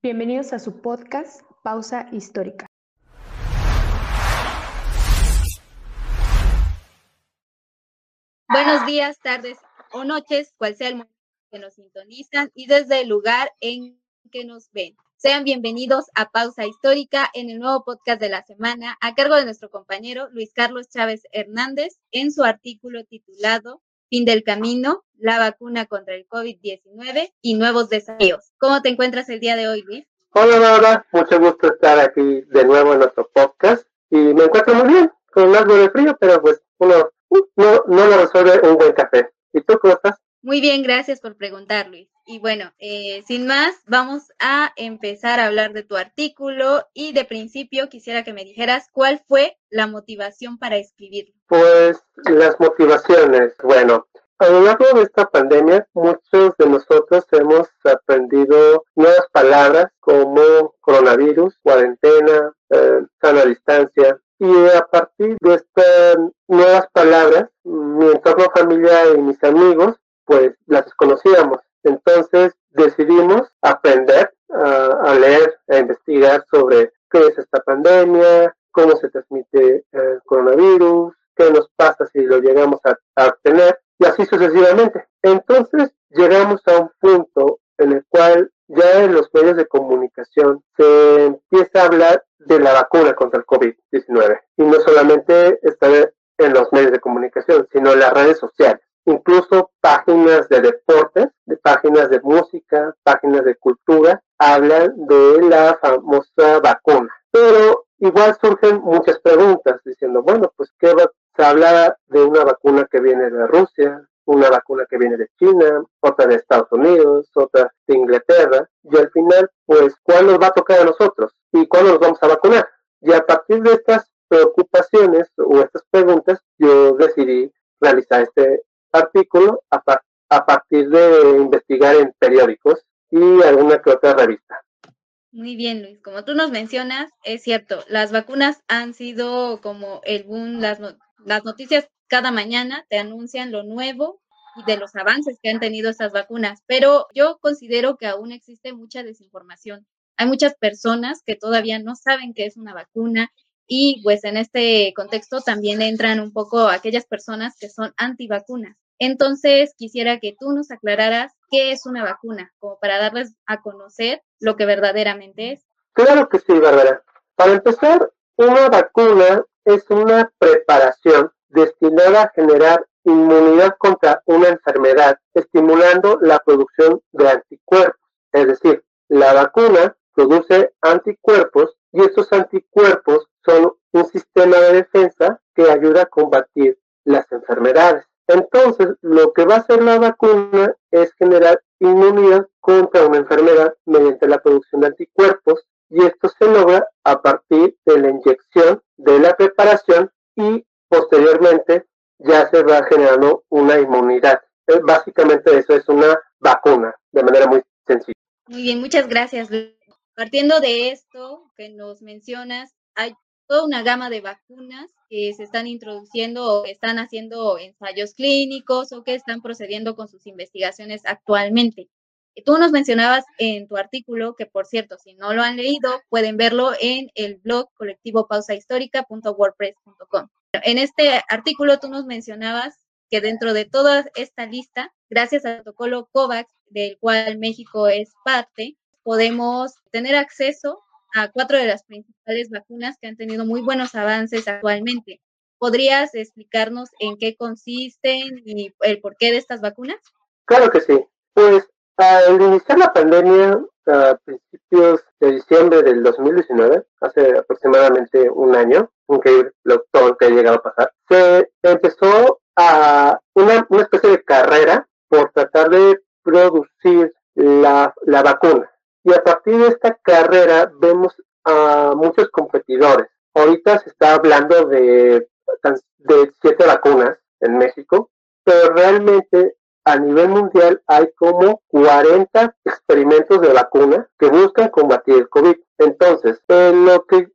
Bienvenidos a su podcast Pausa Histórica. Buenos días, tardes o noches, cual sea el momento que nos sintonizan y desde el lugar en que nos ven. Sean bienvenidos a Pausa Histórica en el nuevo podcast de la semana a cargo de nuestro compañero Luis Carlos Chávez Hernández en su artículo titulado Fin del camino, la vacuna contra el COVID-19 y nuevos desafíos. ¿Cómo te encuentras el día de hoy, Luis? Hola, Laura. Mucho gusto estar aquí de nuevo en nuestro podcast. Y me encuentro muy bien, con algo de frío, pero pues uno uh, no, no lo resuelve un buen café. ¿Y tú cómo estás? Muy bien, gracias por preguntar, Luis. Y bueno, eh, sin más, vamos a empezar a hablar de tu artículo y de principio quisiera que me dijeras cuál fue la motivación para escribirlo. Pues las motivaciones, bueno, a lo largo de esta pandemia, muchos de nosotros hemos aprendido nuevas palabras como coronavirus, cuarentena, eh, sana distancia. Y a partir de estas nuevas palabras, mi entorno familiar y mis amigos, pues las desconocíamos. Entonces decidimos aprender a, leer, a investigar sobre qué es esta pandemia, cómo se transmite el coronavirus, qué nos pasa si lo llegamos a, obtener y así sucesivamente. Entonces llegamos a un punto en el cual ya en los medios de comunicación se empieza a hablar de la vacuna contra el COVID-19 y no solamente está en los medios de comunicación, sino en las redes sociales incluso páginas de deportes, de páginas de música, páginas de cultura, hablan de la famosa vacuna. Pero igual surgen muchas preguntas diciendo, bueno, pues ¿qué va? se habla de una vacuna que viene de Rusia, una vacuna que viene de China, otra de Estados Unidos, otra de Inglaterra, y al final, pues, ¿cuál nos va a tocar a nosotros? ¿Y cuándo nos vamos a vacunar? Y a partir de estas preocupaciones o estas preguntas, yo decidí realizar este artículo a, a partir de investigar en periódicos y alguna que otra revista. Muy bien, Luis. Como tú nos mencionas, es cierto, las vacunas han sido como el boom, las, las noticias cada mañana te anuncian lo nuevo y de los avances que han tenido estas vacunas, pero yo considero que aún existe mucha desinformación. Hay muchas personas que todavía no saben qué es una vacuna y pues en este contexto también entran un poco aquellas personas que son antivacunas. Entonces quisiera que tú nos aclararas qué es una vacuna, como para darles a conocer lo que verdaderamente es. Claro que sí, Bárbara. Para empezar, una vacuna es una preparación destinada a generar inmunidad contra una enfermedad, estimulando la producción de anticuerpos. Es decir, la vacuna produce anticuerpos y estos anticuerpos son un sistema de defensa que ayuda a combatir las enfermedades. Entonces, lo que va a hacer la vacuna es generar inmunidad contra una enfermedad mediante la producción de anticuerpos y esto se logra a partir de la inyección de la preparación y posteriormente ya se va generando una inmunidad. Eh, básicamente eso es una vacuna, de manera muy sencilla. Muy bien, muchas gracias. Partiendo de esto que nos mencionas, hay toda una gama de vacunas que se están introduciendo o que están haciendo ensayos clínicos o que están procediendo con sus investigaciones actualmente. Tú nos mencionabas en tu artículo, que por cierto, si no lo han leído, pueden verlo en el blog colectivo pausahistórica.wordpress.com. En este artículo tú nos mencionabas que dentro de toda esta lista, gracias al protocolo COVAX, del cual México es parte, podemos tener acceso a cuatro de las principales vacunas que han tenido muy buenos avances actualmente. ¿Podrías explicarnos en qué consisten y el porqué de estas vacunas? Claro que sí. Pues al iniciar la pandemia a principios de diciembre del 2019, hace aproximadamente un año, todo lo que ha llegado a pasar, se empezó a una, una especie de carrera por tratar de producir la, la vacuna. Y a partir de esta carrera vemos a muchos competidores. Ahorita se está hablando de, siete vacunas en México, pero realmente a nivel mundial hay como 40 experimentos de vacuna que buscan combatir el COVID. Entonces, eh, lo, que,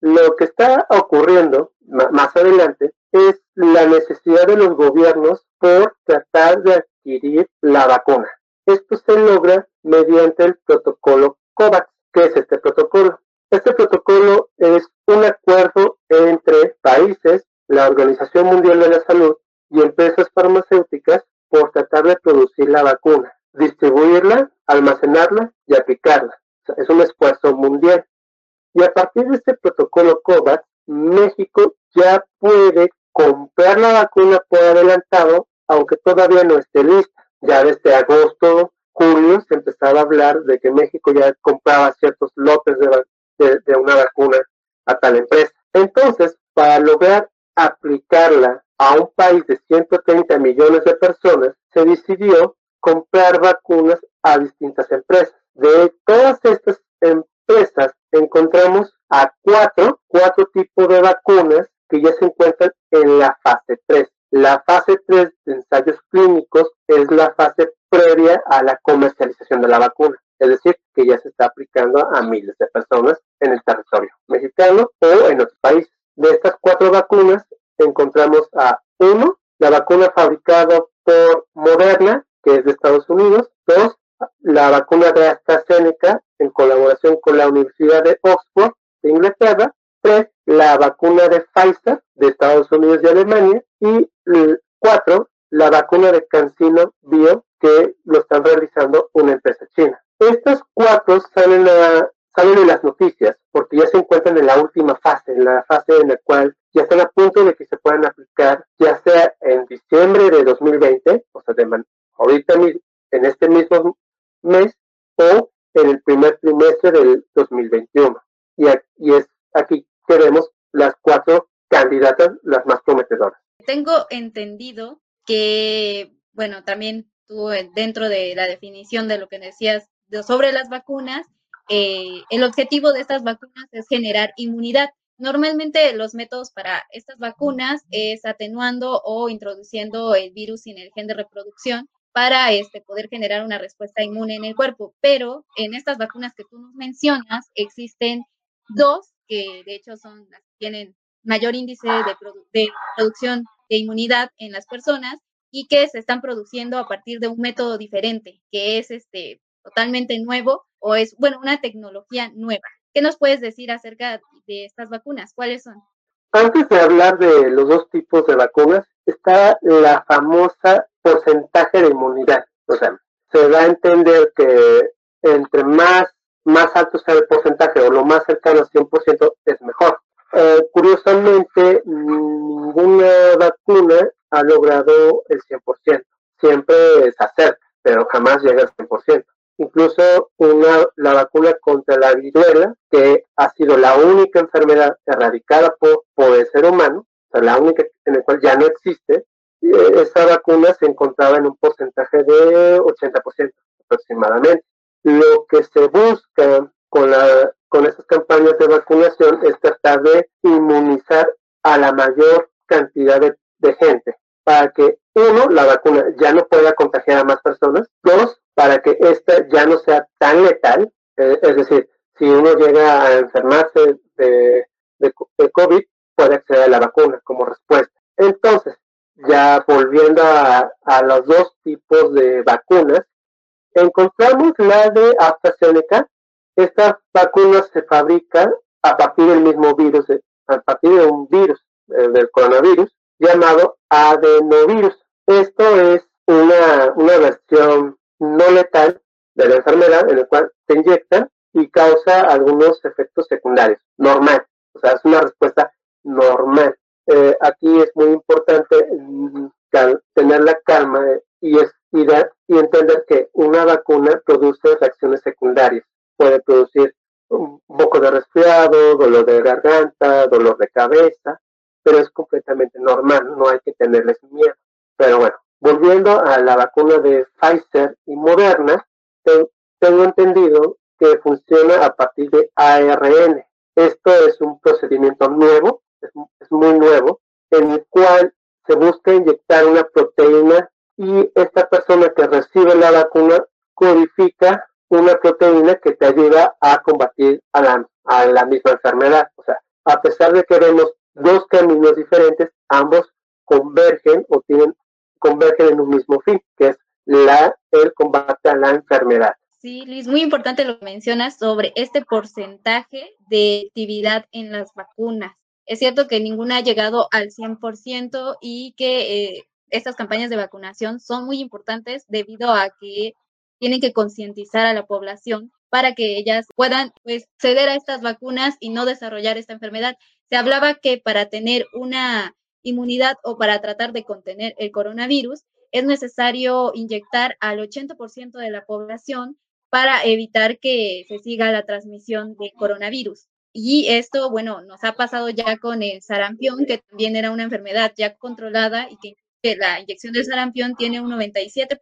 lo que está ocurriendo más adelante es la necesidad de los gobiernos por tratar de adquirir la vacuna. Esto se logra mediante el protocolo COVAX. ¿qué es este protocolo? Este protocolo es un acuerdo entre países, la Organización Mundial de la Salud y empresas farmacéuticas por tratar de producir la vacuna, distribuirla, almacenarla y aplicarla. es un esfuerzo mundial. Y a partir de este protocolo COVAX, México ya puede comprar la vacuna por adelantado, aunque todavía no esté lista. Ya desde agosto, julio se empezaba a hablar de que México ya compraba ciertos lotes de, de una vacuna a tal empresa. Entonces, para lograr aplicarla a un país de 130 millones de personas, se decidió comprar vacunas a distintas empresas. De todas estas empresas encontramos a cuatro, cuatro tipos de vacunas que ya se encuentran en la fase 3. La fase 3 de ensayos clínicos es la fase previa a la comercialización de la vacuna, es decir, que ya se está aplicando a miles de personas en el territorio mexicano o en otros países. De estas cuatro vacunas encontramos a uno, la vacuna fabricada por Moderna, que es de Estados Unidos, dos, la vacuna de AstraZeneca en colaboración con la Universidad de Oxford de Inglaterra, tres, la vacuna de Pfizer de Estados Unidos y Alemania y cuatro, la vacuna de CanSino Bio que lo están realizando una empresa china. Estas cuatro salen, salen en las noticias porque ya se encuentran en la última fase, en la fase en la cual ya están a punto de que se puedan aplicar, ya sea en diciembre de 2020, o sea, de ahorita en este mismo mes, o en el primer trimestre del 2021. Y, y es aquí que vemos las cuatro candidatas, las más prometedoras. Entendido que, bueno, también tú dentro de la definición de lo que decías sobre las vacunas, eh, el objetivo de estas vacunas es generar inmunidad. Normalmente los métodos para estas vacunas es atenuando o introduciendo el virus sin el gen de reproducción para este, poder generar una respuesta inmune en el cuerpo. Pero en estas vacunas que tú nos mencionas, existen dos que de hecho son tienen mayor índice de producción de inmunidad en las personas y que se están produciendo a partir de un método diferente, que es este totalmente nuevo o es, bueno, una tecnología nueva. ¿Qué nos puedes decir acerca de estas vacunas? ¿Cuáles son? Antes de hablar de los dos tipos de vacunas, está la famosa porcentaje de inmunidad. O sea, se da a entender que entre más, más alto sea el porcentaje o lo más cercano al 100% es mejor. Eh, curiosamente, ninguna vacuna ha logrado el 100%. Siempre se acerca, pero jamás llega al 100% incluso una, la vacuna contra la viruela, que ha sido la única enfermedad erradicada por, por el ser humano, la única en la cual ya no existe, eh, esa vacuna se encontraba en un porcentaje de 80% aproximadamente. Lo que se busca con, la, con estas campañas de vacunación es tratar de inmunizar a la mayor cantidad de, gente para que, uno, la vacuna ya no pueda contagiar a más personas, dos, para que esta ya no sea tan letal, eh, es decir, si uno llega a enfermarse de, de, COVID, puede acceder a la vacuna como respuesta. Entonces, ya volviendo a, a los dos tipos de vacunas, encontramos la de AstraZeneca. Esta vacuna se fabrica a partir del mismo virus, a partir de un virus eh, del coronavirus llamado adenovirus. Esto es una, una versión no letal de la enfermedad en el cual se inyecta y causa algunos efectos secundarios, normal, o sea, es una respuesta normal. Eh, aquí es muy importante mm, tener la calma y, es, y entender que una vacuna produce reacciones secundarias. Puede producir un poco de resfriado, dolor de garganta, dolor de cabeza, pero es completamente normal, no hay que tenerles miedo. Pero bueno, Volviendo a la vacuna de Pfizer y Moderna, tengo entendido que funciona a partir de ARN. Esto es un procedimiento nuevo, es, muy nuevo, en el cual se busca inyectar una proteína y esta persona que recibe la vacuna codifica una proteína que te ayuda a combatir a la, misma enfermedad. O sea, a pesar de que vemos dos caminos diferentes, ambos convergen o tienen convergen en un mismo fin, que es la, el combate a la enfermedad. Sí, Luis, muy importante lo mencionas sobre este porcentaje de actividad en las vacunas. Es cierto que ninguna ha llegado al 100% y que eh, estas campañas de vacunación son muy importantes debido a que tienen que concientizar a la población para que ellas puedan pues, ceder a estas vacunas y no desarrollar esta enfermedad. Se hablaba que para tener una inmunidad o para tratar de contener el coronavirus es necesario inyectar al 80% de la población para evitar que se siga la transmisión de coronavirus. Y esto, bueno, nos ha pasado ya con el sarampión, que también era una enfermedad ya controlada y que, la inyección del sarampión tiene un 97%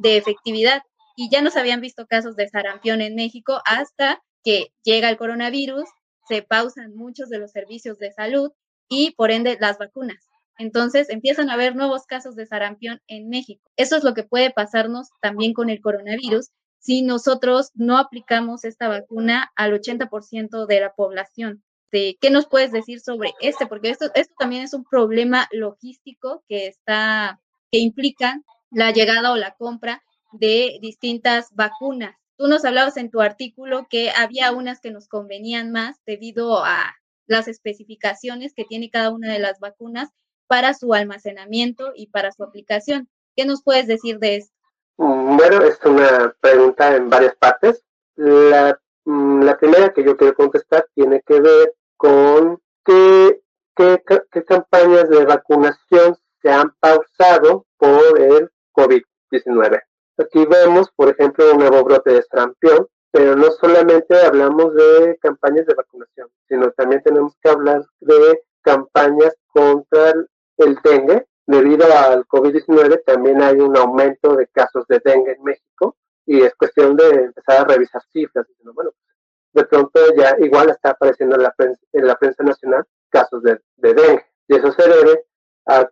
de efectividad. Y ya nos habían visto casos de sarampión en México hasta que llega el coronavirus, se pausan muchos de los servicios de salud y por ende las vacunas. Entonces empiezan a haber nuevos casos de sarampión en México. Eso es lo que puede pasarnos también con el coronavirus si nosotros no aplicamos esta vacuna al 80% de la población. ¿Qué nos puedes decir sobre este? Porque esto, esto también es un problema logístico que está, que implica la llegada o la compra de distintas vacunas. Tú nos hablabas en tu artículo que había unas que nos convenían más debido a las especificaciones que tiene cada una de las vacunas para su almacenamiento y para su aplicación. ¿Qué nos puedes decir de esto? Mm, bueno, es una pregunta en varias partes. La, mm, la primera que yo quiero contestar tiene que ver con qué, qué, qué campañas de vacunación se han pausado por el COVID-19. Aquí vemos, por ejemplo, un nuevo brote de sarampión, pero no solamente hablamos de campañas de vacunación, sino también tenemos que hablar de campañas contra el dengue, debido al COVID-19 también hay un aumento de casos de dengue en México y es cuestión de empezar a revisar cifras. bueno, de pronto ya igual está apareciendo en la prensa, en la prensa nacional casos de, dengue y eso se debe a,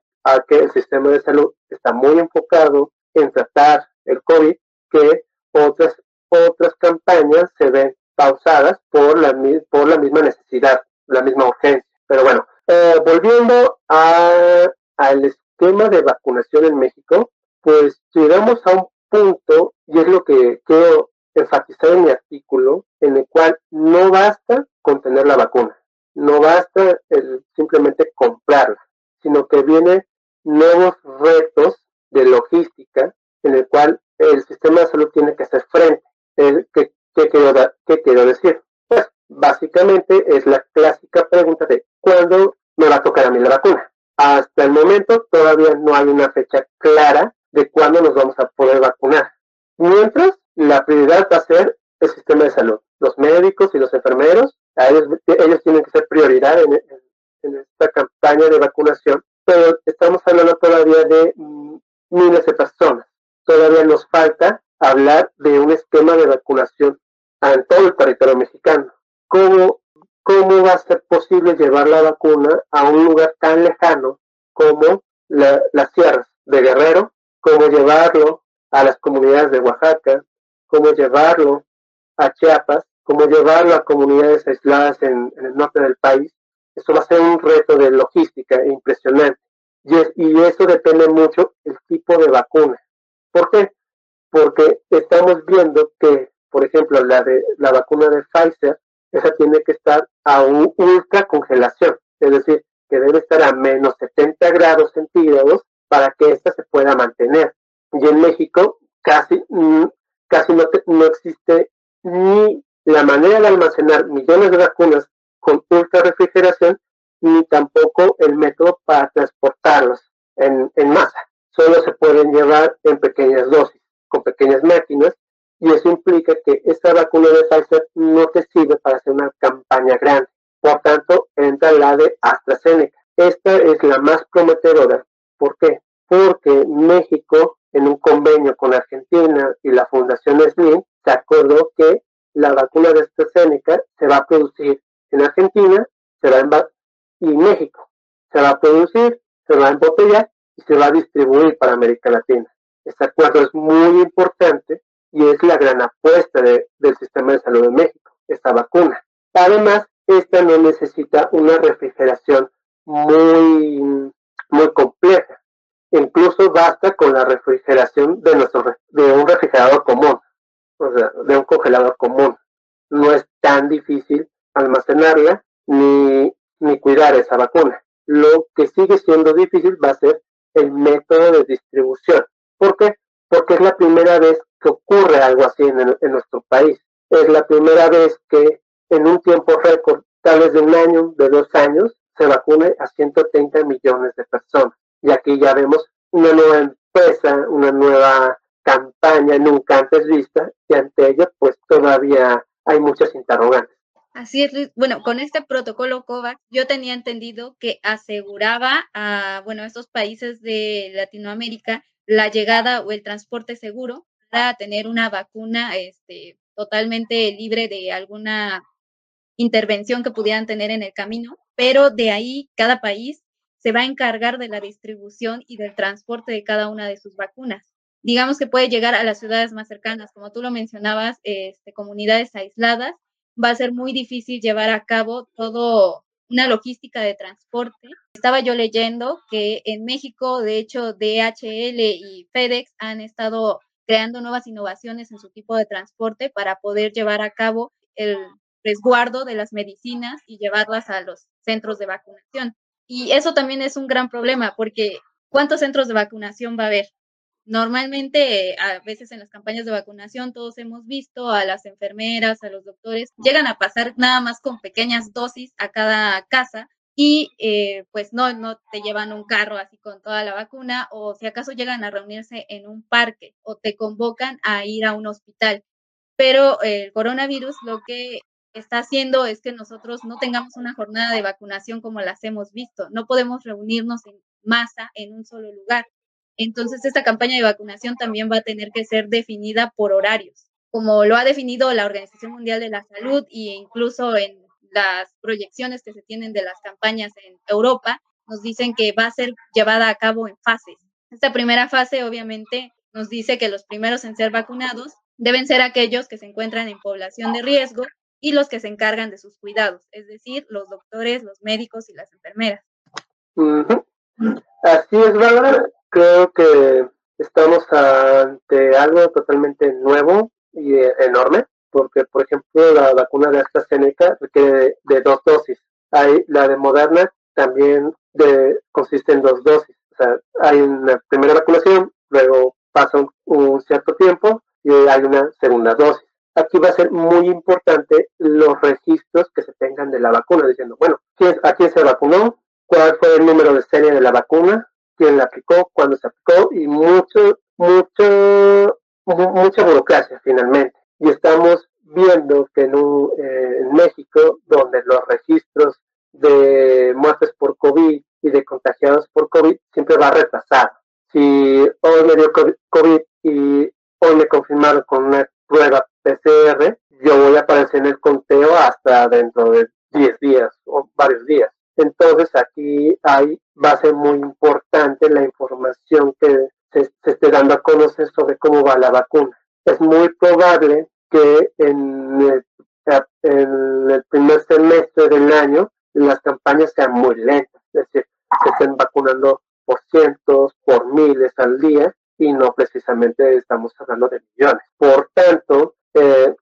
que el sistema de salud está muy enfocado en tratar el COVID que otras otras campañas se ven pausadas por la, por la misma necesidad, la misma urgencia. Pero bueno, eh, volviendo a, al tema de vacunación en México, pues llegamos a un punto, y es lo que quiero enfatizar en mi artículo, en el cual no basta con tener la vacuna, no basta el simplemente comprarla, sino que vienen nuevos retos de logística en el cual el sistema de salud tiene que hacer frente. ¿Qué, quiero, ¿Qué quiero decir? Pues básicamente es la clásica pregunta de ¿cuándo me va a tocar a mí la vacuna? Hasta el momento todavía no hay una fecha clara de cuándo nos vamos a poder vacunar. Mientras, la prioridad va a ser el sistema de salud. Los médicos y los enfermeros, ellos, ellos tienen que ser prioridad en, esta campaña de vacunación, pero estamos hablando todavía de mm, miles de personas. Todavía nos falta hablar de un esquema de vacunación en todo el territorio mexicano. ¿Cómo cómo va a ser posible llevar la vacuna a un lugar tan lejano como las sierras de Guerrero, cómo llevarlo a las comunidades de Oaxaca, cómo llevarlo a Chiapas, cómo llevarlo a comunidades aisladas en, el norte del país. Eso va a ser un reto de logística impresionante. Y, y eso depende mucho del tipo de vacuna. ¿Por qué? Porque estamos viendo que, por ejemplo, la, de, la vacuna de Pfizer esa tiene que estar a un ultra congelación, es decir, que debe estar a menos 70 grados centígrados para que ésta se pueda mantener. Y en México casi, mm, casi no, no existe ni la manera de almacenar millones de vacunas con ultra refrigeración, ni tampoco el método para transportarlas en, en masa. Solo se pueden llevar en pequeñas dosis, con pequeñas máquinas, y eso implica que esta vacuna de Pfizer no te sirve para hacer una campaña grande. Por tanto, entra la de AstraZeneca. Esta es la más prometedora. ¿Por qué? Porque México, en un convenio con Argentina y la Fundación SNIN, se acordó que la vacuna de AstraZeneca se va a producir en Argentina se va a y México. Se va a producir, se va a embotellar y se va a distribuir para América Latina. Este acuerdo es muy importante y es la gran apuesta del sistema de salud de México, esta vacuna. Además, esta no necesita una refrigeración muy, muy compleja. Incluso basta con la refrigeración de, nuestro, de un refrigerador común. o sea, de un congelador común. No es tan difícil almacenarla ni, ni cuidar esa vacuna. Lo que sigue siendo difícil va a ser el método de distribución. ¿Por qué? Porque es la primera vez que ocurre algo así en, en nuestro país. Es la primera vez que en un tiempo récord, tal vez de un año, de dos años, se vacune a 130 millones de personas. Y aquí ya vemos una nueva empresa, una nueva campaña nunca antes vista y ante ello pues todavía hay muchas interrogantes. Así es. Bueno, con este protocolo COVAX yo tenía entendido que aseguraba a, bueno, estos países de Latinoamérica la llegada o el transporte seguro para tener una vacuna este, totalmente libre de alguna intervención que pudieran tener en el camino, pero de ahí cada país se va a encargar de la distribución y del transporte de cada una de sus vacunas digamos que puede llegar a las ciudades más cercanas, como tú lo mencionabas, este, comunidades aisladas, va a ser muy difícil llevar a cabo todo una logística de transporte. Estaba yo leyendo que en México, de hecho, DHL y FedEx han estado creando nuevas innovaciones en su tipo de transporte para poder llevar a cabo el resguardo de las medicinas y llevarlas a los centros de vacunación. Y eso también es un gran problema porque ¿cuántos centros de vacunación va a haber? Normalmente, a veces en las campañas de vacunación, todos hemos visto a las enfermeras, a los doctores, llegan a pasar nada más con pequeñas dosis a cada casa y eh, pues no, no te llevan un carro así con toda la vacuna o si acaso llegan a reunirse en un parque o te convocan a ir a un hospital. Pero el coronavirus lo que está haciendo es que nosotros no tengamos una jornada de vacunación como las hemos visto. No podemos reunirnos en masa en un solo lugar. Entonces, esta campaña de vacunación también va a tener que ser definida por horarios, como lo ha definido la Organización Mundial de la Salud e incluso en las proyecciones que se tienen de las campañas en Europa, nos dicen que va a ser llevada a cabo en fases. Esta primera fase, obviamente, nos dice que los primeros en ser vacunados deben ser aquellos que se encuentran en población de riesgo y los que se encargan de sus cuidados, es decir, los doctores, los médicos y las enfermeras. Así es, ¿verdad? Creo que estamos ante algo totalmente nuevo y enorme, porque, por ejemplo, la vacuna de AstraZeneca requiere de, dos dosis. Hay la de Moderna también de, consiste en dos dosis. O sea, hay una primera vacunación, luego pasa un, cierto tiempo y hay una segunda dosis. Aquí va a ser muy importante los registros que se tengan de la vacuna, diciendo, bueno, ¿a quién se vacunó? ¿Cuál fue el número de serie de la vacuna? Quién la aplicó, cuándo se aplicó y mucho, mucho, mucha burocracia finalmente. Y estamos viendo que en, eh, en México, donde los registros de muertes por COVID y de contagiados por COVID siempre va retrasado. Si hoy me dio COVID y hoy me confirmaron con una prueba PCR, yo voy a aparecer en el conteo hasta dentro de 10 días o varios días. Entonces aquí hay, va a ser muy importante la información que se, esté dando a conocer sobre cómo va la vacuna. Es muy probable que en el, primer semestre del año las campañas sean muy lentas, es decir, se estén vacunando por cientos, por miles al día y no precisamente estamos hablando de millones. Por tanto, eh,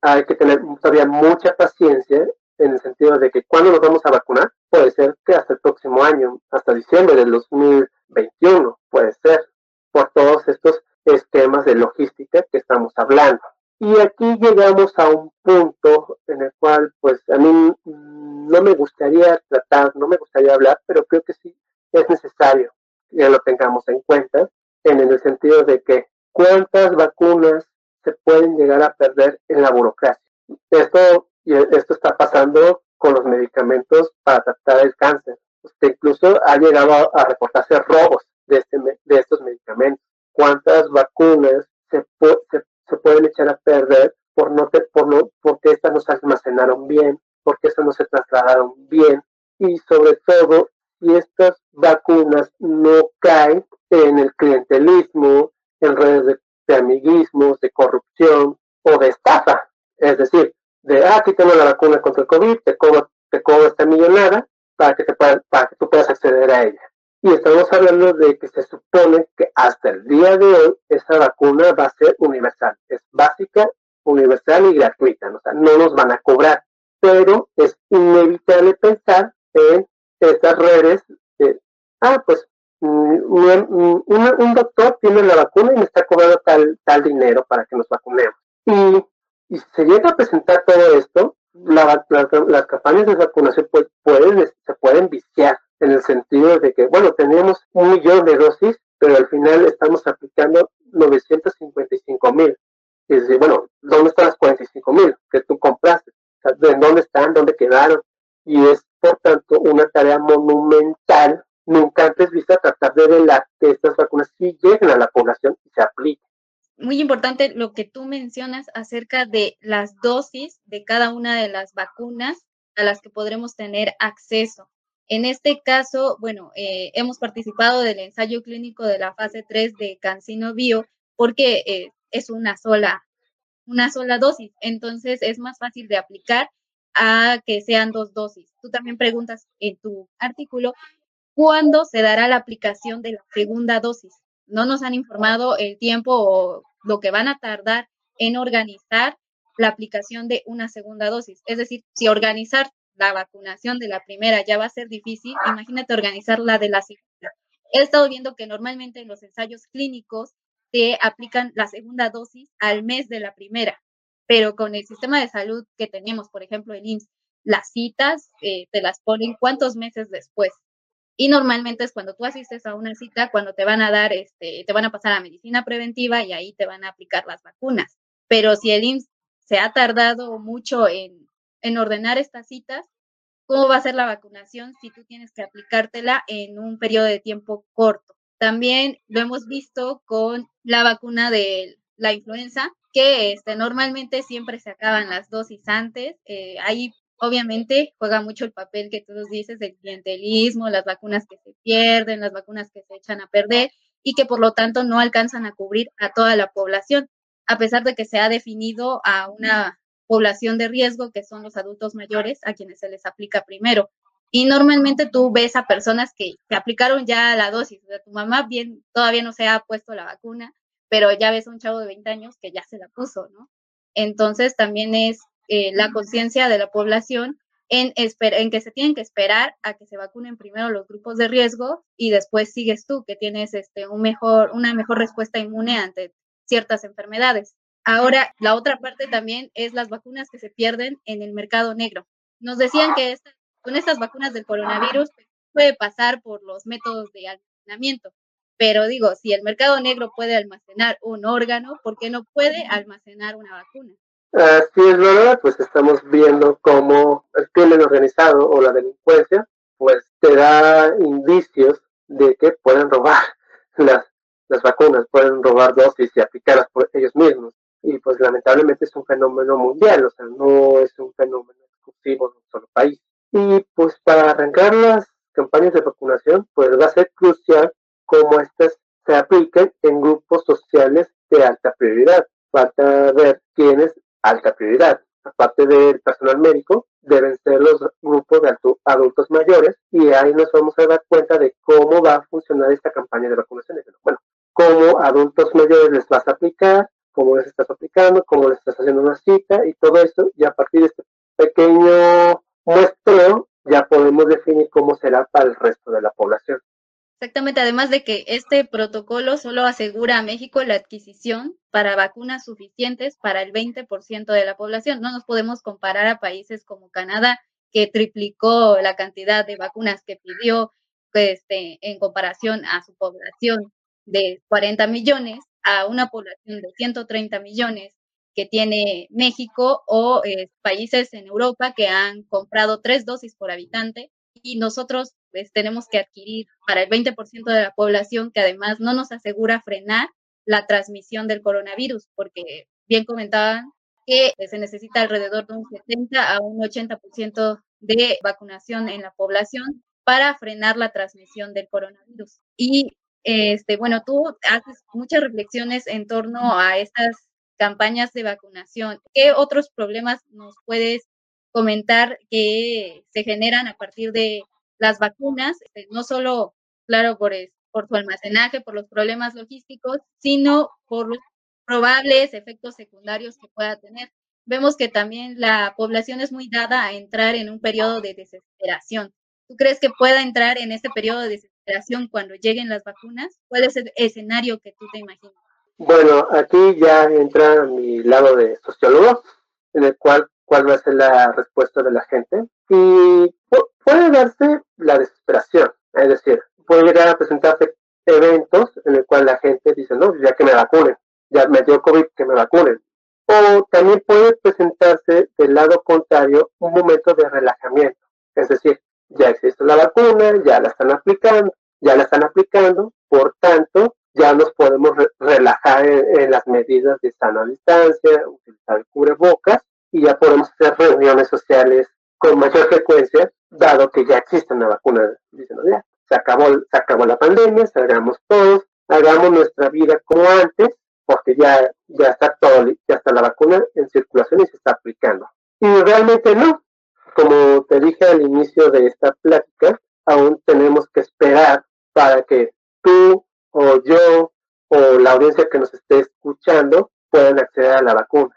hay que tener todavía mucha paciencia en el sentido de que cuando nos vamos a vacunar, puede ser que hasta el próximo año, hasta diciembre del 2021, puede ser, por todos estos esquemas de logística que estamos hablando. Y aquí llegamos a un punto en el cual, pues, a mí no me gustaría tratar, no me gustaría hablar, pero creo que sí es necesario que lo tengamos en cuenta, en el sentido de que cuántas vacunas se pueden llegar a perder en la burocracia. Esto y esto está pasando con los medicamentos para tratar el cáncer. Usted incluso ha llegado a, reportarse robos de, este, de estos medicamentos. ¿Cuántas vacunas se, se, pueden echar a perder por no, por no, porque estas no se almacenaron bien, porque estas no se trasladaron bien? Y sobre todo, si estas vacunas no caen en el clientelismo, en redes de amiguismos, de corrupción o de estafa. Es decir, de, ah, aquí tengo la vacuna contra el COVID, te cobro, te cobro esta millonada para que, te para que tú puedas acceder a ella. Y estamos hablando de que se supone que hasta el día de hoy esa vacuna va a ser universal. Es básica, universal y gratuita. O no nos van a cobrar. Pero es inevitable pensar en estas redes de, ah, pues un, un, doctor tiene la vacuna y me está cobrando tal, tal dinero para que nos vacunemos. Y, y se llega a presentar todo esto, la, las campañas de vacunación pues, pueden, se pueden viciar en el sentido de que, bueno, tenemos un millón de dosis, pero al final estamos aplicando 955 mil. Y decir, bueno, ¿dónde están las 45 mil que tú compraste? ¿De dónde están? ¿Dónde quedaron? Y es, por tanto, una tarea monumental nunca antes vista tratar de velar que estas vacunas sí lleguen a la población y se apliquen. Muy importante lo que tú mencionas acerca de las dosis de cada una de las vacunas a las que podremos tener acceso. En este caso, bueno, eh, hemos participado del ensayo clínico de la fase 3 de Cancino Bio porque eh, es una sola, una sola dosis. Entonces es más fácil de aplicar a que sean dos dosis. Tú también preguntas en tu artículo cuándo se dará la aplicación de la segunda dosis. No nos han informado el tiempo o lo que van a tardar en organizar la aplicación de una segunda dosis. Es decir, si organizar la vacunación de la primera ya va a ser difícil, imagínate organizar la de la segunda. He estado viendo que normalmente en los ensayos clínicos te aplican la segunda dosis al mes de la primera, pero con el sistema de salud que tenemos, por ejemplo, el IMSS, las citas eh, te las ponen cuántos meses después. Y normalmente es cuando tú asistes a una cita, cuando te van a dar, este, te van a pasar a medicina preventiva y ahí te van a aplicar las vacunas. Pero si el IMSS se ha tardado mucho en, en ordenar estas citas, ¿cómo va a ser la vacunación si tú tienes que aplicártela en un periodo de tiempo corto? También lo hemos visto con la vacuna de la influenza, que este, normalmente siempre se acaban las dosis antes. Eh, hay obviamente juega mucho el papel que tú nos dices del clientelismo, las vacunas que se pierden, las vacunas que se echan a perder y que por lo tanto no alcanzan a cubrir a toda la población, a pesar de que se ha definido a una población de riesgo, que son los adultos mayores, a quienes se les aplica primero. Y normalmente tú ves a personas que se aplicaron ya la dosis, o sea, tu mamá bien, todavía no se ha puesto la vacuna, pero ya ves a un chavo de 20 años que ya se la puso, ¿no? Entonces también es eh, la conciencia de la población en, que se tienen que esperar a que se vacunen primero los grupos de riesgo y después sigues tú, que tienes este, una mejor respuesta inmune ante ciertas enfermedades. Ahora, la otra parte también es las vacunas que se pierden en el mercado negro. Nos decían que con estas vacunas del coronavirus puede pasar por los métodos de almacenamiento, pero digo, si el mercado negro puede almacenar un órgano, ¿por qué no puede almacenar una vacuna? Así es verdad, pues estamos viendo cómo el crimen organizado o la delincuencia, pues te da indicios de que pueden robar las, las vacunas, pueden robar dosis y aplicarlas por ellos mismos. Y pues lamentablemente es un fenómeno mundial, o sea, no es un fenómeno exclusivo de un solo país. Y pues para arrancar las campañas de vacunación, pues va a ser crucial cómo estas se apliquen en grupos sociales de alta prioridad. Falta ver quiénes alta prioridad. Aparte del personal médico, deben ser los grupos de adultos mayores y ahí nos vamos a dar cuenta de cómo va a funcionar esta campaña de vacunación. Bueno, cómo adultos mayores les vas a aplicar, cómo les estás aplicando, cómo les estás haciendo una cita y todo eso. Y a partir de este pequeño muestreo ya podemos definir cómo será para el resto de la población. Exactamente, además de que este protocolo solo asegura a México la adquisición para vacunas suficientes para el 20% de la población. No nos podemos comparar a países como Canadá, que triplicó la cantidad de vacunas que pidió este, en comparación a su población de 40 millones, a una población de 130 millones que tiene México o eh, países en Europa que han comprado tres dosis por habitante y nosotros pues, tenemos que adquirir para el 20% de la población que además no nos asegura frenar la transmisión del coronavirus, porque bien comentaban que se necesita alrededor de un 70 a un 80% de vacunación en la población para frenar la transmisión del coronavirus. Y este, bueno, tú haces muchas reflexiones en torno a estas campañas de vacunación. ¿Qué otros problemas nos puedes comentar que se generan a partir de las vacunas, este, no solo claro, por, por su almacenaje, por los problemas logísticos, sino por los probables efectos secundarios que pueda tener. Vemos que también la población es muy dada a entrar en un periodo de desesperación. ¿Tú crees que pueda entrar en este periodo de desesperación cuando lleguen las vacunas? ¿Cuál es el escenario que tú te imaginas? Bueno, aquí ya entra mi lado de sociólogo, en el cual cuál va a ser la respuesta de la gente. Y puede darse la desesperación, es decir, puede llegar a presentarse eventos en el cual la gente dice, no, ya que me vacunen, ya me dio COVID, que me vacunen. O también puede presentarse del lado contrario un momento de relajamiento, es decir, ya existe la vacuna, ya la están aplicando, ya la están aplicando, por tanto, ya nos podemos relajar en, las medidas de sana distancia, utilizar el cubrebocas y ya podemos hacer reuniones sociales con mayor frecuencia, dado que ya existe una vacuna. Dicen, ya, se acabó, se acabó la pandemia, salgamos todos, hagamos nuestra vida como antes, porque ya, ya está todo, ya está la vacuna en circulación y se está aplicando. Y realmente no. Como te dije al inicio de esta plática, aún tenemos que esperar para que tú o yo o la audiencia que nos esté escuchando puedan acceder a la vacuna.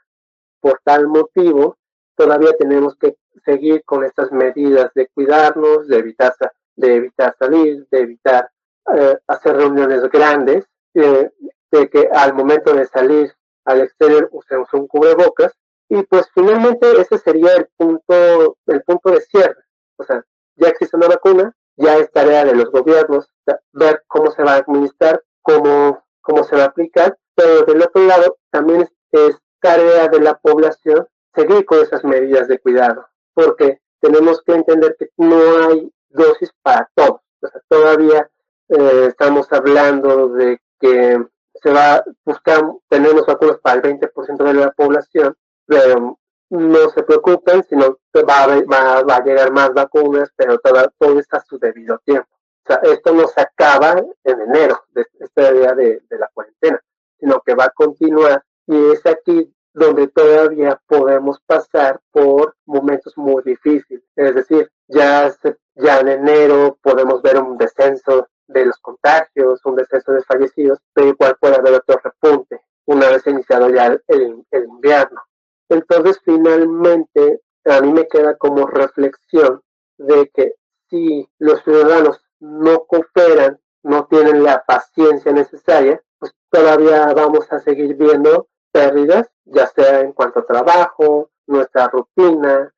Por tal motivo, todavía tenemos que seguir con estas medidas de cuidarnos, de evitar, de evitar salir, de evitar eh, hacer reuniones grandes, eh, de que al momento de salir al exterior usemos un cubrebocas y pues finalmente ese sería el punto, el punto de cierre. O sea, ya existe una vacuna, ya es tarea de los gobiernos ver cómo se va a administrar, cómo, cómo se va a aplicar, pero del otro lado también es, tarea de la población seguir con esas medidas de cuidado, porque tenemos que entender que no hay dosis para todos. O sea, todavía eh, estamos hablando de que se va a buscar, tenemos vacunas para el 20% de la población, pero no se preocupen, sino que va, va, va a llegar más vacunas, pero todo, todo está a su debido tiempo. O sea, esto no se acaba en enero, de este día de, de la cuarentena, sino que va a continuar y es aquí donde todavía podemos pasar por momentos muy difíciles. Es decir, ya, ya en enero podemos ver un descenso de los contagios, un descenso de fallecidos, pero igual puede haber otro repunte una vez iniciado ya el, el invierno. Entonces, finalmente, a mí me queda como reflexión de que si los ciudadanos no cooperan, no tienen la paciencia necesaria, pues todavía vamos a seguir viendo pérdidas, ya sea en cuanto a trabajo, nuestra rutina,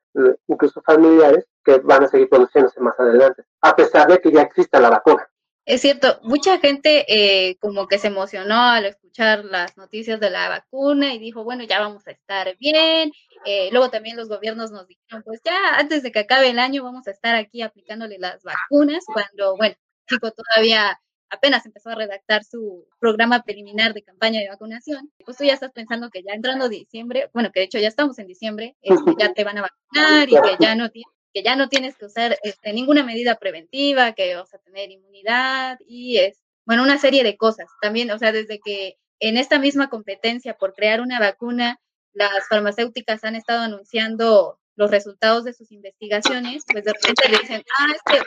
incluso familiares, que van a seguir produciéndose más adelante, a pesar de que ya exista la vacuna. Es cierto, mucha gente eh, como que se emocionó al escuchar las noticias de la vacuna y dijo, bueno, ya vamos a estar bien. Eh, luego también los gobiernos nos dijeron, pues ya antes de que acabe el año vamos a estar aquí aplicándole las vacunas, cuando, bueno, Chico todavía apenas empezó a redactar su programa preliminar de campaña de vacunación, pues tú ya estás pensando que ya entrando diciembre, bueno, que de hecho ya estamos en diciembre, este, ya te van a vacunar y que ya no tienes que ya no tienes que usar este, ninguna medida preventiva, que vas a tener inmunidad y es, bueno, una serie de cosas. También, o sea, desde que en esta misma competencia por crear una vacuna, las farmacéuticas han estado anunciando los resultados de sus investigaciones, pues de repente le dicen, ah, es que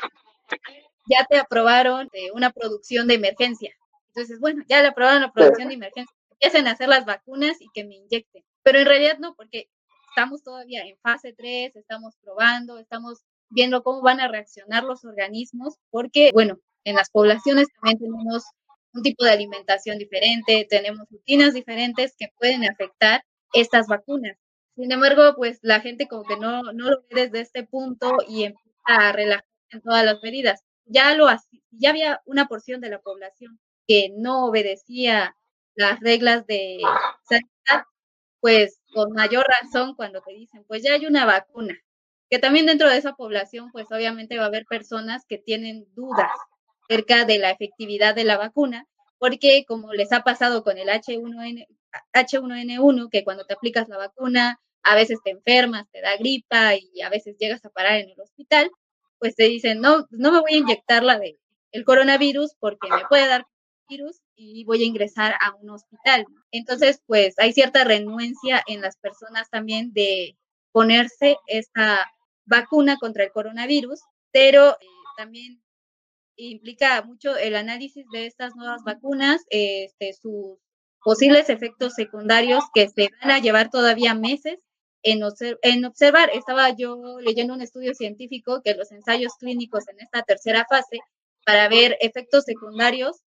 ya te aprobaron una producción de emergencia. Entonces, bueno, ya le aprobaron la producción de emergencia, empiecen a hacer las vacunas y que me inyecten. Pero en realidad no, porque estamos todavía en fase 3, estamos probando, estamos viendo cómo van a reaccionar los organismos, porque, bueno, en las poblaciones también tenemos un tipo de alimentación diferente, tenemos rutinas diferentes que pueden afectar estas vacunas. Sin embargo, pues la gente como que no, no lo ve desde este punto y empieza a relajar en todas las medidas. Ya lo ya había una porción de la población que no obedecía las reglas de sanidad, pues con mayor razón cuando te dicen, pues ya hay una vacuna, que también dentro de esa población, pues obviamente va a haber personas que tienen dudas acerca de la efectividad de la vacuna, porque como les ha pasado con el H1N, H1N1, que cuando te aplicas la vacuna, a veces te enfermas, te da gripa y a veces llegas a parar en el hospital, pues te dicen, no, no me voy a inyectar la de el coronavirus porque me puede dar virus y voy a ingresar a un hospital. Entonces, pues hay cierta renuencia en las personas también de ponerse esta vacuna contra el coronavirus, pero eh, también implica mucho el análisis de estas nuevas vacunas, este, sus posibles efectos secundarios que se van a llevar todavía meses en, en, observar. Estaba yo leyendo un estudio científico que los ensayos clínicos en esta tercera fase para ver efectos secundarios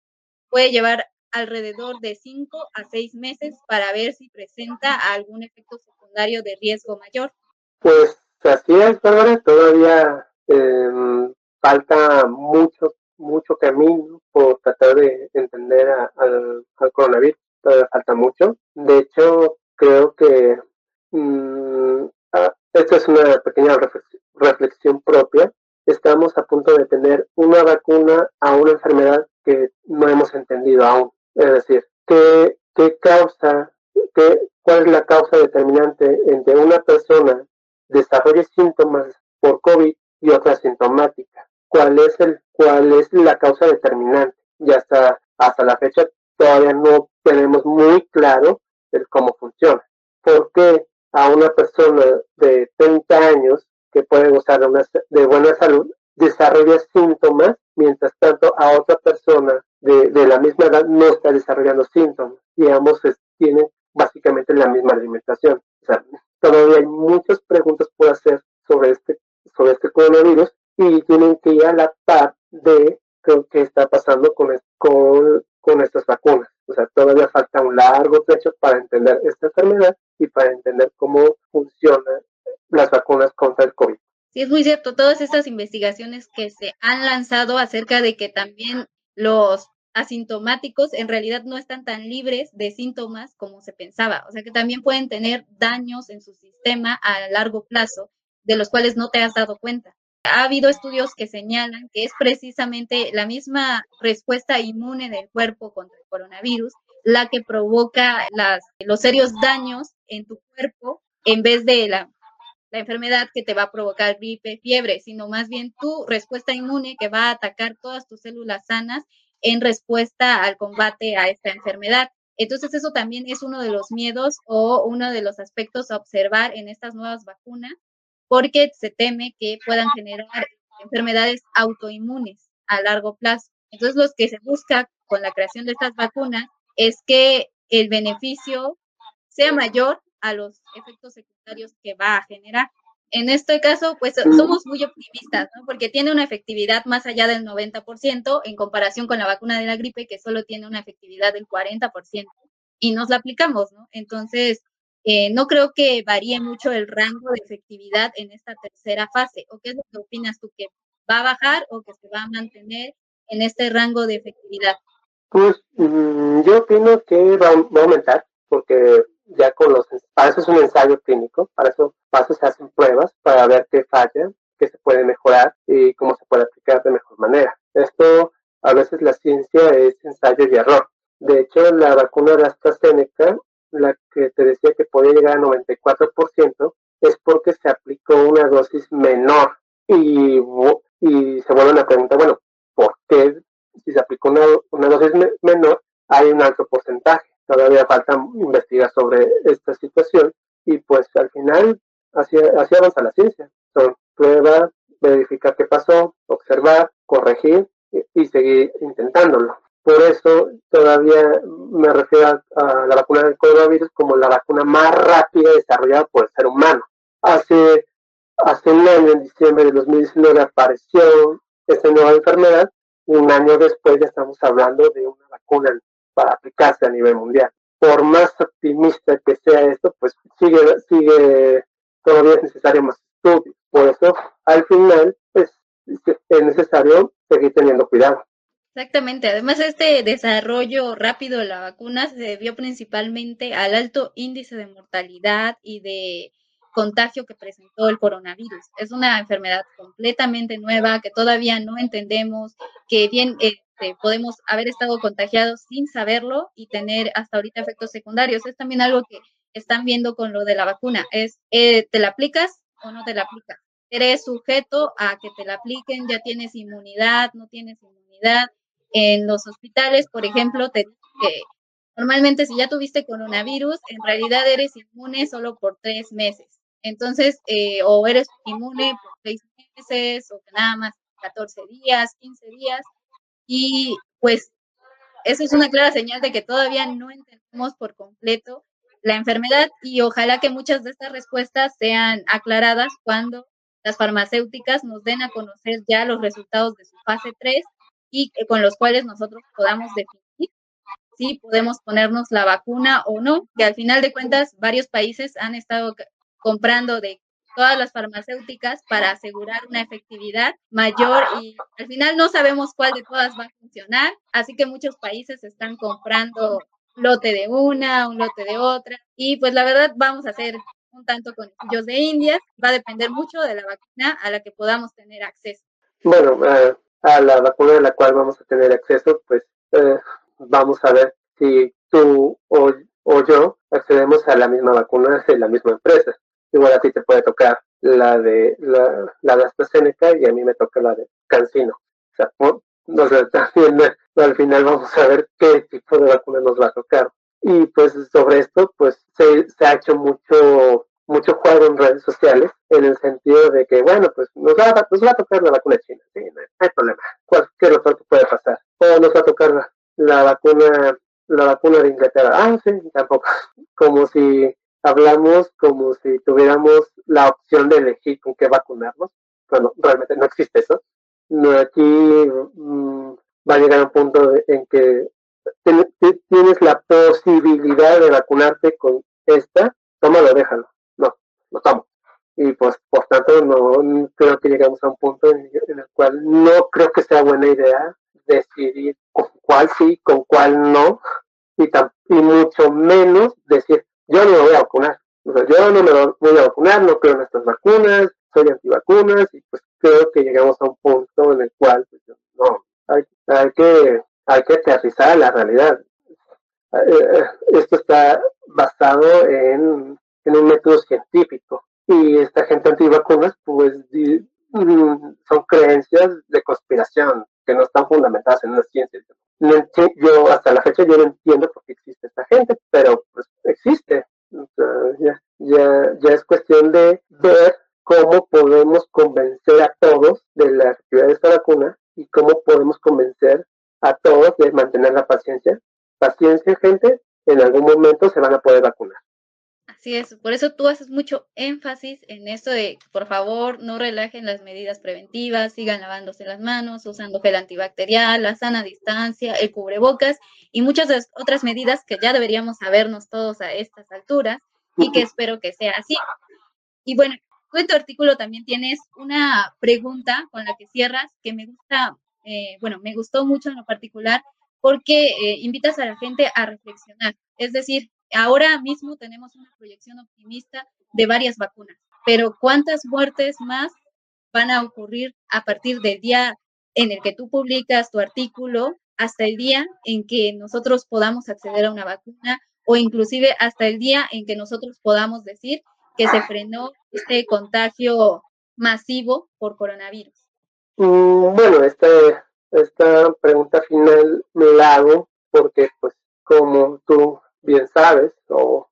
puede llevar alrededor de 5 a 6 meses para ver si presenta algún efecto secundario de riesgo mayor. Pues así es, Bárbara, todavía eh, falta mucho, mucho camino por tratar de entender al, coronavirus, todavía falta mucho. De hecho, creo que mm, ah, esta es una pequeña reflexión propia. Estamos a punto de tener una vacuna a una enfermedad que no hemos entendido aún. Es decir, ¿qué, qué causa, qué, cuál es la causa determinante entre una persona desarrolle síntomas por COVID y otra sintomática? ¿Cuál es, el, cuál es la causa determinante? Y hasta, hasta la fecha todavía no tenemos muy claro el cómo funciona. ¿Por qué a una persona de 30 años que puede gozar de, una, de buena salud desarrolla síntomas, mientras tanto a otra persona de, la misma edad no está desarrollando síntomas y ambos tienen básicamente la misma alimentación. O sea, todavía hay muchas preguntas por hacer sobre este, sobre este coronavirus y tienen que ir a la par de qué está pasando con, con, con estas vacunas. O sea, todavía falta un largo trecho para entender esta enfermedad y para entender cómo funcionan las vacunas contra el COVID. Sí, es muy cierto. Todas estas investigaciones que se han lanzado acerca de que también los asintomáticos en realidad no están tan libres de síntomas como se pensaba. O sea que también pueden tener daños en su sistema a largo plazo de los cuales no te has dado cuenta. Ha habido estudios que señalan que es precisamente la misma respuesta inmune del cuerpo contra el coronavirus la que provoca las, los serios daños en tu cuerpo en vez de la, la enfermedad que te va a provocar gripe, fiebre, sino más bien tu respuesta inmune que va a atacar todas tus células sanas en respuesta al combate a esta enfermedad. Entonces eso también es uno de los miedos o uno de los aspectos a observar en estas nuevas vacunas, porque se teme que puedan generar enfermedades autoinmunes a largo plazo. Entonces lo que se busca con la creación de estas vacunas es que el beneficio sea mayor a los efectos secundarios que va a generar. En este caso, pues somos muy optimistas, ¿no? Porque tiene una efectividad más allá del 90% en comparación con la vacuna de la gripe, que solo tiene una efectividad del 40%, y nos la aplicamos, ¿no? Entonces, eh, no creo que varíe mucho el rango de efectividad en esta tercera fase. ¿O qué es lo que opinas tú? ¿Que va a bajar o que se va a mantener en este rango de efectividad? Pues mm, yo opino que va, va a aumentar, porque ya con los, para eso es un ensayo clínico, para eso, para se hacen pruebas para ver qué falla, qué se puede mejorar y cómo se puede aplicar de mejor manera. Esto, a veces la ciencia es ensayo y error. De hecho, la vacuna de AstraZeneca, la que te decía que podía llegar al 94%, es porque se aplicó una dosis menor. Y, y se vuelve una pregunta, bueno, ¿por qué si se aplicó una, una dosis menor hay un alto porcentaje? todavía falta investigar sobre esta situación y pues al final así, avanza la ciencia. Son pruebas, verificar qué pasó, observar, corregir y, seguir intentándolo. Por eso todavía me refiero a, la vacuna del coronavirus como la vacuna más rápida desarrollada por el ser humano. Hace, hace un año, en diciembre de 2019, apareció esta nueva enfermedad. Un año después ya estamos hablando de una vacuna para aplicarse a nivel mundial. Por más optimista que sea esto, pues sigue, sigue, todavía es necesario más estudios. Por eso, al final, pues es necesario seguir teniendo cuidado. Exactamente. Además, este desarrollo rápido de la vacuna se debió principalmente al alto índice de mortalidad y de contagio que presentó el coronavirus. Es una enfermedad completamente nueva que todavía no entendemos, que bien eh, este, podemos haber estado contagiados sin saberlo y tener hasta ahorita efectos secundarios. Es también algo que están viendo con lo de la vacuna. Es, eh, ¿te la aplicas o no te la aplicas? Eres sujeto a que te la apliquen, ya tienes inmunidad, no tienes inmunidad. En los hospitales, por ejemplo, te que normalmente si ya tuviste coronavirus, en realidad eres inmune solo por tres meses. Entonces, eh, o eres inmune por seis meses, o nada más 14 días, 15 días, y pues eso es una clara señal de que todavía no entendemos por completo la enfermedad y ojalá que muchas de estas respuestas sean aclaradas cuando las farmacéuticas nos den a conocer ya los resultados de su fase 3 y con los cuales nosotros podamos definir si podemos ponernos la vacuna o no, que al final de cuentas varios países han estado comprando de todas las farmacéuticas para asegurar una efectividad mayor y al final no sabemos cuál de todas va a funcionar, así que muchos países están comprando lote de una, un lote de otra y pues la verdad vamos a hacer un tanto con ellos de India, va a depender mucho de la vacuna a la que podamos tener acceso. Bueno, a la vacuna de la cual vamos a tener acceso, pues eh, vamos a ver si tú o, yo accedemos a la misma vacuna de la misma empresa. Igual a ti te puede tocar la de la, la de AstraZeneca y a mí me toca la de Cancino. O sea, no sé, también al final vamos a ver qué tipo de vacuna nos va a tocar. Y pues sobre esto, pues se, ha hecho mucho mucho juego en redes sociales en el sentido de que, bueno, pues nos va, a, nos va a tocar la vacuna china, sí, no, hay problema, cualquier otro que puede pasar. O nos va a tocar la, vacuna la vacuna de Inglaterra, ah, sí, tampoco. Como si hablamos como si tuviéramos la opción de elegir con qué vacunarnos. Bueno, realmente no existe eso. No, aquí mmm, va a llegar un punto en que tienes la posibilidad de vacunarte con esta, tómalo, déjalo lo tomo. Y pues, por tanto, no creo que llegamos a un punto en, el cual no creo que sea buena idea decidir con cuál sí, con cuál no, y, y mucho menos decir, yo no me voy a vacunar. yo no me voy a vacunar, no creo en estas vacunas, soy antivacunas, y pues creo que llegamos a un punto en el cual, pues, no, hay, que, hay que aterrizar la realidad. Eh, esto está basado en en un método científico. Y esta gente antivacunas, pues, mm, son creencias de conspiración que no están fundamentadas en la ciencia. Yo hasta la fecha yo no entiendo por qué existe esta gente, pero pues existe. ya, ya, ya es cuestión de ver cómo podemos convencer a todos de la efectividad de esta vacuna y cómo podemos convencer a todos de mantener la paciencia. Paciencia, gente, en algún momento se van a poder vacunar. Así es, por eso tú haces mucho énfasis en esto de, por favor, no relajen las medidas preventivas, sigan lavándose las manos, usando gel antibacterial, la sana distancia, el cubrebocas y muchas otras medidas que ya deberíamos sabernos todos a estas alturas y que espero que sea así. Y bueno, tú en tu artículo también tienes una pregunta con la que cierras que me gusta, eh, bueno, me gustó mucho en lo particular porque eh, invitas a la gente a reflexionar. Es decir, ahora mismo tenemos una proyección optimista de varias vacunas, pero ¿cuántas muertes más van a ocurrir a partir del día en el que tú publicas tu artículo hasta el día en que nosotros podamos acceder a una vacuna o inclusive hasta el día en que nosotros podamos decir que se frenó este contagio masivo por coronavirus? Mm, bueno, esta, esta pregunta final me la hago porque, pues, como tú bien sabes, o,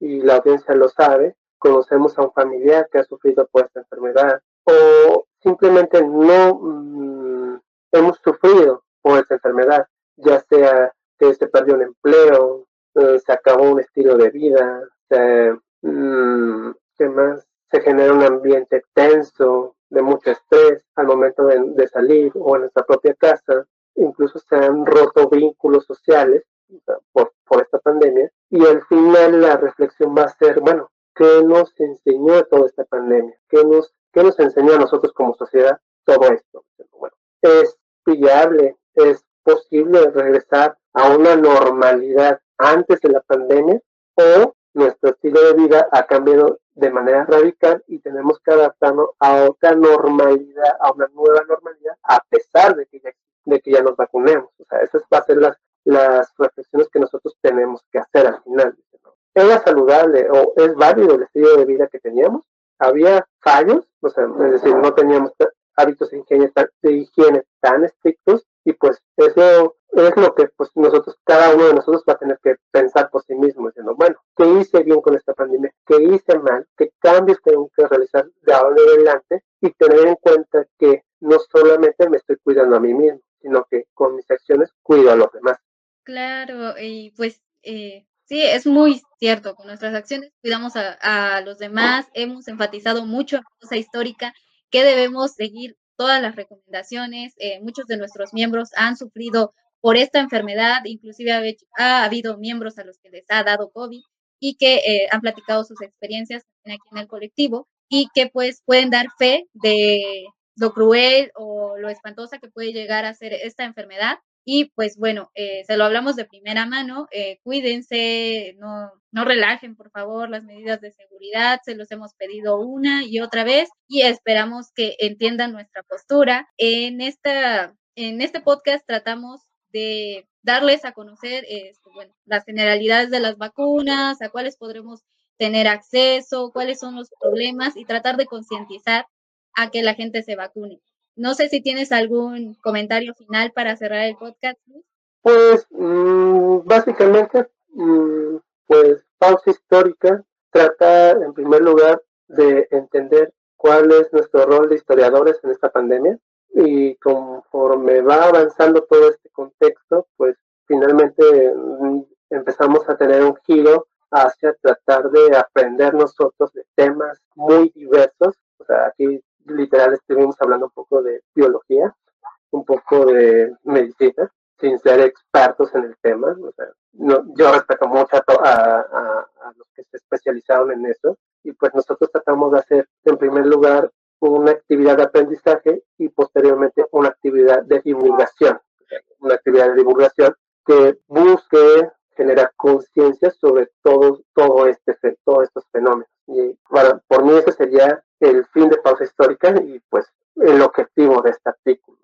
y la audiencia lo sabe, conocemos a un familiar que ha sufrido por esta enfermedad, o simplemente no mm, hemos sufrido por esta enfermedad, ya sea que se perdió un empleo, eh, se acabó un estilo de vida, se, mm, más? se genera un ambiente tenso, de mucho estrés al momento de salir o en nuestra propia casa, incluso se han roto vínculos sociales por, por esta pandemia. Y al final la reflexión va a ser, bueno, ¿qué nos enseñó toda esta pandemia? ¿Qué nos, qué nos enseñó a nosotros como sociedad todo esto? Bueno, es pillable, es posible regresar a una normalidad antes de la pandemia o nuestro estilo de vida ha cambiado de manera radical y tenemos que adaptarnos a otra normalidad, a una nueva normalidad, a pesar de que ya, de que ya nos vacunemos. O sea, esa va a ser la, las reflexiones que nosotros tenemos que hacer al final. ¿Era saludable o es válido el estilo de vida que teníamos? ¿Había fallos? O sea, es decir, no teníamos hábitos de higiene, de higiene tan estrictos y pues eso es lo que pues nosotros, cada uno de nosotros va a tener que pensar por sí mismo, diciendo, bueno, ¿qué hice bien con esta pandemia? ¿Qué hice mal? ¿Qué cambios tengo que realizar de ahora en adelante? Y tener en cuenta que no solamente me estoy cuidando a mí mismo, sino que cuido a los demás. Claro, y pues eh, sí, es muy cierto, con nuestras acciones cuidamos a, los demás, hemos enfatizado mucho en la cosa histórica que debemos seguir todas las recomendaciones, eh, muchos de nuestros miembros han sufrido por esta enfermedad, inclusive ha, habido miembros a los que les ha dado COVID y que eh, han platicado sus experiencias aquí en el colectivo y que pues pueden dar fe de lo cruel o lo espantosa que puede llegar a ser esta enfermedad y pues bueno, eh, se lo hablamos de primera mano, eh, cuídense, no, no relajen por favor las medidas de seguridad, se los hemos pedido una y otra vez y esperamos que entiendan nuestra postura. En, esta, en este podcast tratamos de darles a conocer este, las generalidades de las vacunas, a cuáles podremos tener acceso, cuáles son los problemas y tratar de concientizar a que la gente se vacune. No sé si tienes algún comentario final para cerrar el podcast. Pues mm, básicamente, mm, pues pausa histórica trata en primer lugar de entender cuál es nuestro rol de historiadores en esta pandemia y conforme va avanzando todo este contexto, pues finalmente mm, empezamos a tener un giro hacia tratar de aprender nosotros de temas muy diversos. O sea, aquí literal estuvimos hablando un poco de biología, un poco de medicina, sin ser expertos en el tema. No, yo respeto mucho a, los que se especializaron en eso y pues nosotros tratamos de hacer en primer lugar una actividad de aprendizaje y posteriormente una actividad de divulgación, una actividad de divulgación que busque generar conciencia sobre todo, todo este, todos estos fenómenos. Y bueno, por mí ese sería el fin de pausa histórica y pues el objetivo de este artículo,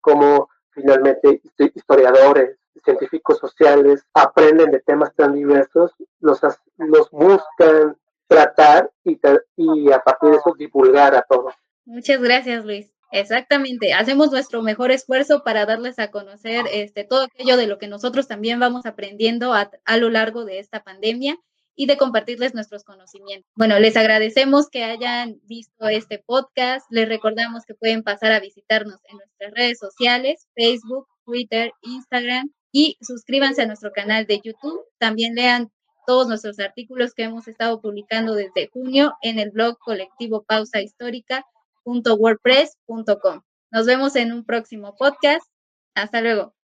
cómo finalmente historiadores, científicos sociales aprenden de temas tan diversos, los, los buscan tratar y, y a partir de eso divulgar a todos. Muchas gracias, Luis. Exactamente, hacemos nuestro mejor esfuerzo para darles a conocer este, todo aquello de lo que nosotros también vamos aprendiendo a, a lo largo de esta pandemia y de compartirles nuestros conocimientos. Bueno, les agradecemos que hayan visto este podcast. Les recordamos que pueden pasar a visitarnos en nuestras redes sociales, Facebook, Twitter, Instagram y suscríbanse a nuestro canal de YouTube. También lean todos nuestros artículos que hemos estado publicando desde junio en el blog colectivo pausa. Nos vemos en un próximo podcast. Hasta luego.